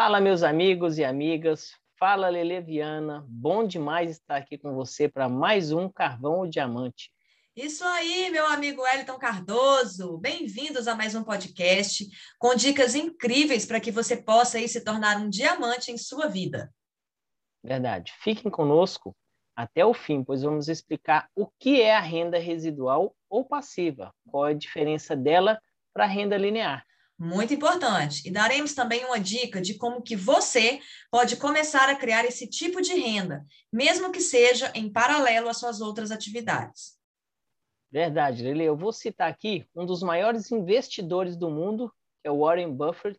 Fala, meus amigos e amigas. Fala, Lele Viana. Bom demais estar aqui com você para mais um Carvão ou Diamante. Isso aí, meu amigo Wellington Cardoso. Bem-vindos a mais um podcast com dicas incríveis para que você possa aí se tornar um diamante em sua vida. Verdade. Fiquem conosco até o fim, pois vamos explicar o que é a renda residual ou passiva, qual é a diferença dela para a renda linear muito importante. E daremos também uma dica de como que você pode começar a criar esse tipo de renda, mesmo que seja em paralelo às suas outras atividades. Verdade, Lele. Eu vou citar aqui um dos maiores investidores do mundo, que é o Warren Buffett.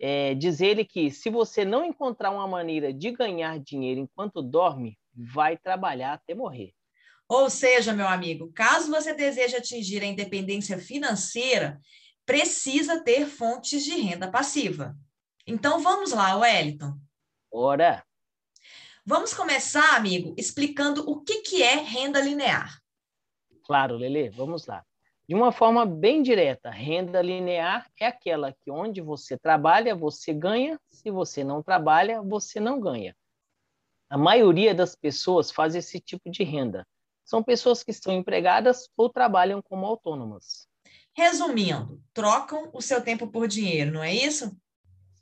É, diz ele que se você não encontrar uma maneira de ganhar dinheiro enquanto dorme, vai trabalhar até morrer. Ou seja, meu amigo, caso você deseje atingir a independência financeira, precisa ter fontes de renda passiva. Então vamos lá, Wellington. Ora. Vamos começar, amigo, explicando o que, que é renda linear. Claro, Lele, vamos lá. De uma forma bem direta, renda linear é aquela que onde você trabalha, você ganha, se você não trabalha, você não ganha. A maioria das pessoas faz esse tipo de renda. São pessoas que estão empregadas ou trabalham como autônomas. Resumindo, trocam o seu tempo por dinheiro, não é isso?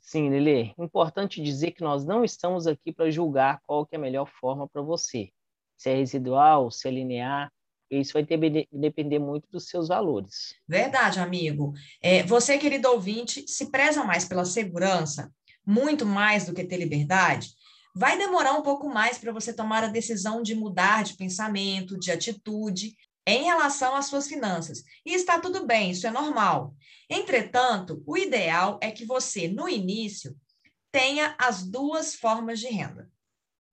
Sim, Lili. Importante dizer que nós não estamos aqui para julgar qual que é a melhor forma para você. Se é residual, se é linear, isso vai ter, depender muito dos seus valores. Verdade, amigo. É, você, querido ouvinte, se preza mais pela segurança, muito mais do que ter liberdade, vai demorar um pouco mais para você tomar a decisão de mudar de pensamento, de atitude, em relação às suas finanças. E está tudo bem, isso é normal. Entretanto, o ideal é que você, no início, tenha as duas formas de renda.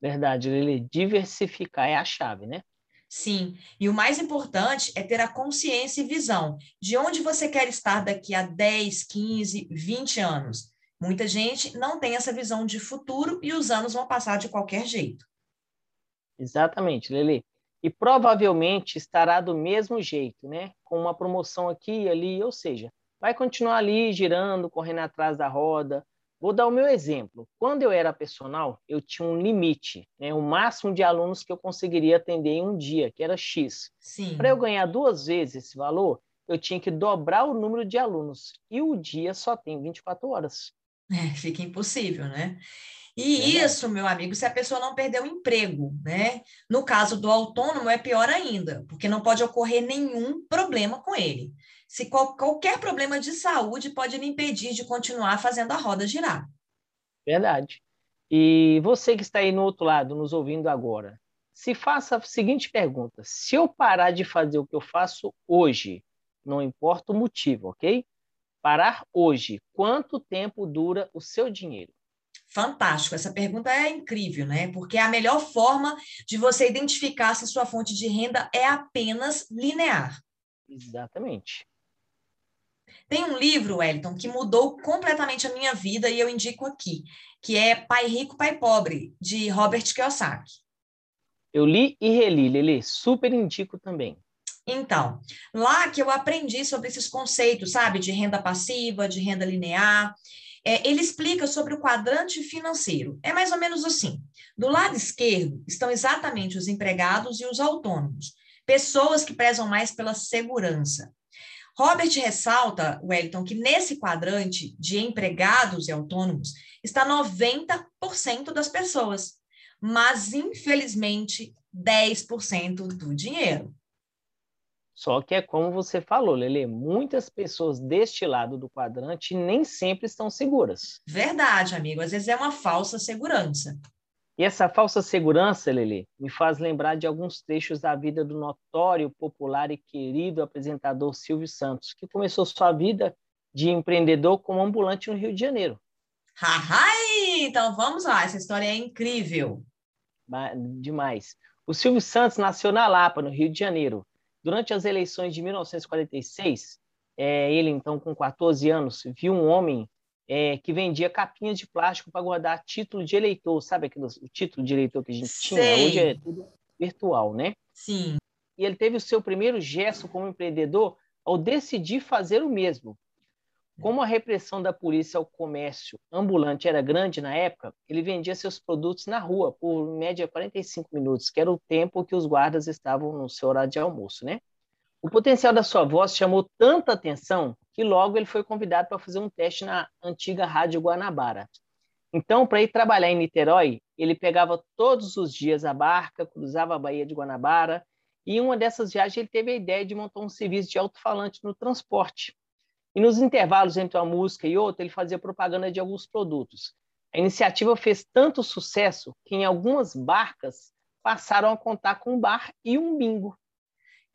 Verdade, Lili. Diversificar é a chave, né? Sim, e o mais importante é ter a consciência e visão de onde você quer estar daqui a 10, 15, 20 anos. Muita gente não tem essa visão de futuro e os anos vão passar de qualquer jeito. Exatamente, Lili e provavelmente estará do mesmo jeito, né? Com uma promoção aqui e ali, ou seja, vai continuar ali girando, correndo atrás da roda. Vou dar o meu exemplo. Quando eu era personal, eu tinha um limite, né? O máximo de alunos que eu conseguiria atender em um dia, que era X. Para eu ganhar duas vezes esse valor, eu tinha que dobrar o número de alunos. E o dia só tem 24 horas. É, fica impossível, né? E é. isso, meu amigo, se a pessoa não perder o emprego, né? No caso do autônomo, é pior ainda, porque não pode ocorrer nenhum problema com ele. Se qual, qualquer problema de saúde pode lhe impedir de continuar fazendo a roda girar. Verdade. E você que está aí no outro lado, nos ouvindo agora, se faça a seguinte pergunta: se eu parar de fazer o que eu faço hoje, não importa o motivo, ok? Parar hoje, quanto tempo dura o seu dinheiro? Fantástico, essa pergunta é incrível, né? Porque a melhor forma de você identificar se sua fonte de renda é apenas linear. Exatamente. Tem um livro, Wellington, que mudou completamente a minha vida e eu indico aqui, que é Pai Rico, Pai Pobre, de Robert Kiyosaki. Eu li e reli, Lili, super indico também. Então, lá que eu aprendi sobre esses conceitos, sabe, de renda passiva, de renda linear, é, ele explica sobre o quadrante financeiro. É mais ou menos assim: do lado esquerdo estão exatamente os empregados e os autônomos, pessoas que prezam mais pela segurança. Robert ressalta, Wellington, que nesse quadrante de empregados e autônomos está 90% das pessoas, mas infelizmente 10% do dinheiro. Só que é como você falou, Lele, muitas pessoas deste lado do quadrante nem sempre estão seguras. Verdade, amigo. Às vezes é uma falsa segurança. E essa falsa segurança, Lele, me faz lembrar de alguns trechos da vida do notório, popular e querido apresentador Silvio Santos, que começou sua vida de empreendedor como ambulante no Rio de Janeiro. Ai, então vamos lá, essa história é incrível. Demais. O Silvio Santos nasceu na Lapa, no Rio de Janeiro. Durante as eleições de 1946, é, ele, então, com 14 anos, viu um homem é, que vendia capinhas de plástico para guardar título de eleitor. Sabe aquele, o título de eleitor que a gente Sei. tinha? Hoje é tudo virtual, né? Sim. E ele teve o seu primeiro gesto como empreendedor ao decidir fazer o mesmo. Como a repressão da polícia ao comércio ambulante era grande na época, ele vendia seus produtos na rua por em média 45 minutos, que era o tempo que os guardas estavam no seu horário de almoço, né? O potencial da sua voz chamou tanta atenção que logo ele foi convidado para fazer um teste na antiga Rádio Guanabara. Então, para ir trabalhar em Niterói, ele pegava todos os dias a barca, cruzava a Baía de Guanabara, e em uma dessas viagens ele teve a ideia de montar um serviço de alto-falante no transporte. E nos intervalos entre uma música e outra, ele fazia propaganda de alguns produtos. A iniciativa fez tanto sucesso que em algumas barcas passaram a contar com um bar e um bingo.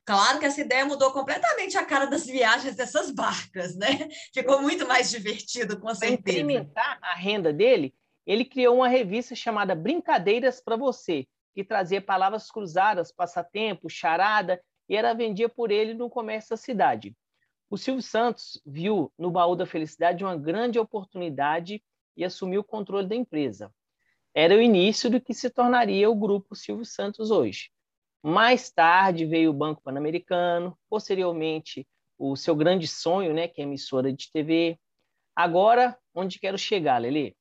Claro que essa ideia mudou completamente a cara das viagens dessas barcas, né? Ficou muito mais divertido, com certeza. Para incrementar a renda dele, ele criou uma revista chamada Brincadeiras para Você, que trazia palavras cruzadas, passatempo, charada, e era vendia por ele no comércio da cidade. O Silvio Santos viu no baú da felicidade uma grande oportunidade e assumiu o controle da empresa. Era o início do que se tornaria o grupo Silvio Santos hoje. Mais tarde veio o Banco Pan-Americano, posteriormente o seu grande sonho, né, que é a emissora de TV. Agora, onde quero chegar, Lele?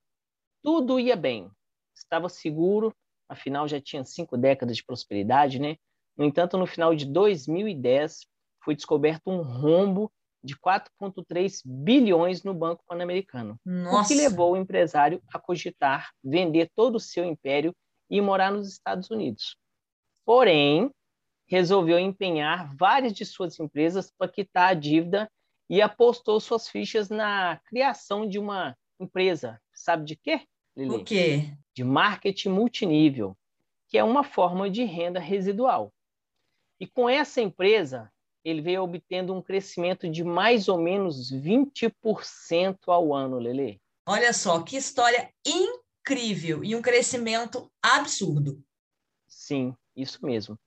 Tudo ia bem, estava seguro, afinal já tinha cinco décadas de prosperidade, né? No entanto, no final de 2010, foi descoberto um rombo de 4,3 bilhões no Banco Pan-Americano, o que levou o empresário a cogitar vender todo o seu império e morar nos Estados Unidos. Porém, resolveu empenhar várias de suas empresas para quitar a dívida e apostou suas fichas na criação de uma empresa. Sabe de quê? Lili? O quê? De marketing multinível, que é uma forma de renda residual. E com essa empresa, ele veio obtendo um crescimento de mais ou menos 20% ao ano, Lele. Olha só, que história incrível e um crescimento absurdo. Sim, isso mesmo.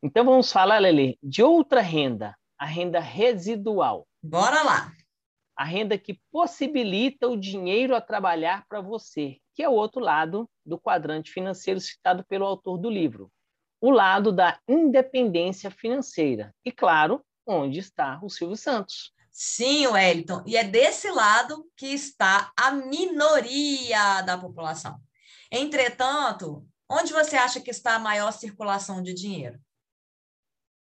Então vamos falar, Lele, de outra renda, a renda residual. Bora lá. A renda que possibilita o dinheiro a trabalhar para você, que é o outro lado do quadrante financeiro citado pelo autor do livro o lado da independência financeira. E, claro, onde está o Silvio Santos. Sim, Wellington. E é desse lado que está a minoria da população. Entretanto, onde você acha que está a maior circulação de dinheiro?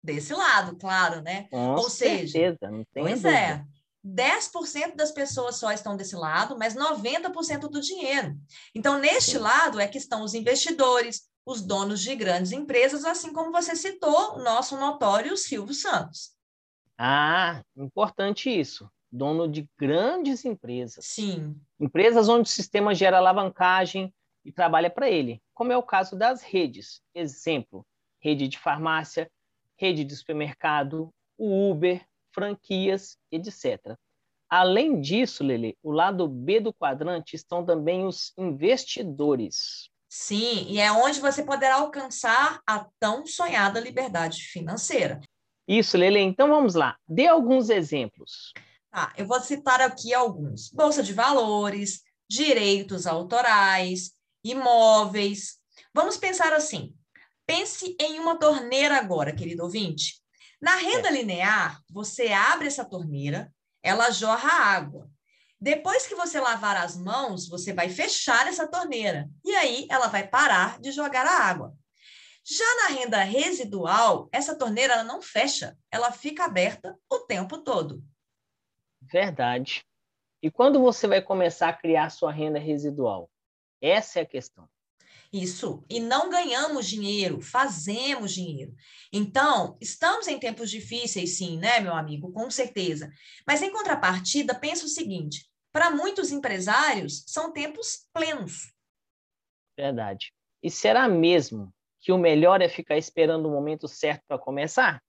Desse lado, claro, né? Com Ou certeza, seja, não tem pois dúvida. é. 10% das pessoas só estão desse lado, mas 90% do dinheiro. Então, neste Sim. lado é que estão os investidores, os donos de grandes empresas, assim como você citou o nosso notório Silvio Santos. Ah, importante isso. Dono de grandes empresas. Sim. Empresas onde o sistema gera alavancagem e trabalha para ele, como é o caso das redes. Exemplo, rede de farmácia, rede de supermercado, o Uber, franquias, etc. Além disso, Lele, o lado B do quadrante estão também os investidores. Sim, e é onde você poderá alcançar a tão sonhada liberdade financeira. Isso, Lele. Então vamos lá. Dê alguns exemplos. Tá, eu vou citar aqui alguns: bolsa de valores, direitos autorais, imóveis. Vamos pensar assim. Pense em uma torneira agora, querido ouvinte. Na renda é. linear, você abre essa torneira, ela jorra água. Depois que você lavar as mãos, você vai fechar essa torneira e aí ela vai parar de jogar a água. Já na renda residual, essa torneira não fecha, ela fica aberta o tempo todo. Verdade. E quando você vai começar a criar sua renda residual? Essa é a questão. Isso. E não ganhamos dinheiro, fazemos dinheiro. Então, estamos em tempos difíceis, sim, né, meu amigo? Com certeza. Mas, em contrapartida, pensa o seguinte: para muitos empresários, são tempos plenos. Verdade. E será mesmo que o melhor é ficar esperando o momento certo para começar?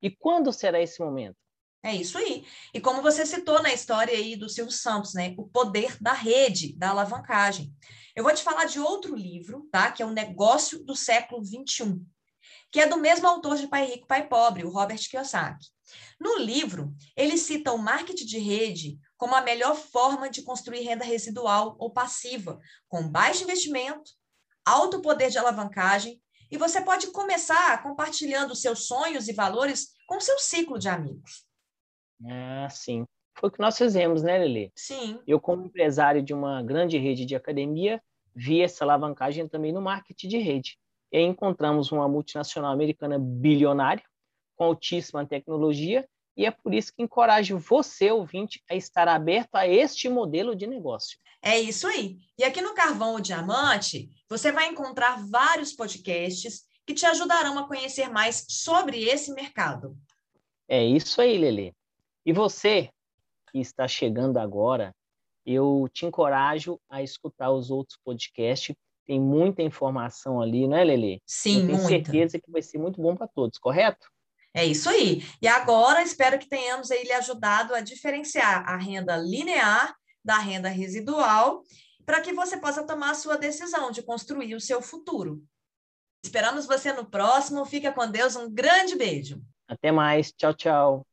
E quando será esse momento? É isso aí. E como você citou na história aí do Silvio Santos, né? O poder da rede, da alavancagem. Eu vou te falar de outro livro, tá? Que é o Negócio do Século XXI, que é do mesmo autor de Pai Rico, Pai Pobre, o Robert Kiyosaki. No livro, ele cita o marketing de rede como a melhor forma de construir renda residual ou passiva, com baixo investimento, alto poder de alavancagem, e você pode começar compartilhando seus sonhos e valores com seu ciclo de amigos. Ah, sim. foi o que nós fizemos, né, Lele? Sim. Eu, como empresário de uma grande rede de academia, vi essa alavancagem também no marketing de rede. E aí encontramos uma multinacional americana bilionária, com altíssima tecnologia, e é por isso que encorajo você, ouvinte, a estar aberto a este modelo de negócio. É isso aí. E aqui no Carvão ou Diamante, você vai encontrar vários podcasts que te ajudarão a conhecer mais sobre esse mercado. É isso aí, Lele. E você que está chegando agora, eu te encorajo a escutar os outros podcasts. Tem muita informação ali, não é, Lele? Sim, eu tenho muita. certeza que vai ser muito bom para todos, correto? É isso aí. E agora espero que tenhamos aí lhe ajudado a diferenciar a renda linear da renda residual, para que você possa tomar a sua decisão de construir o seu futuro. Esperamos você no próximo. Fica com Deus. Um grande beijo. Até mais. Tchau, tchau.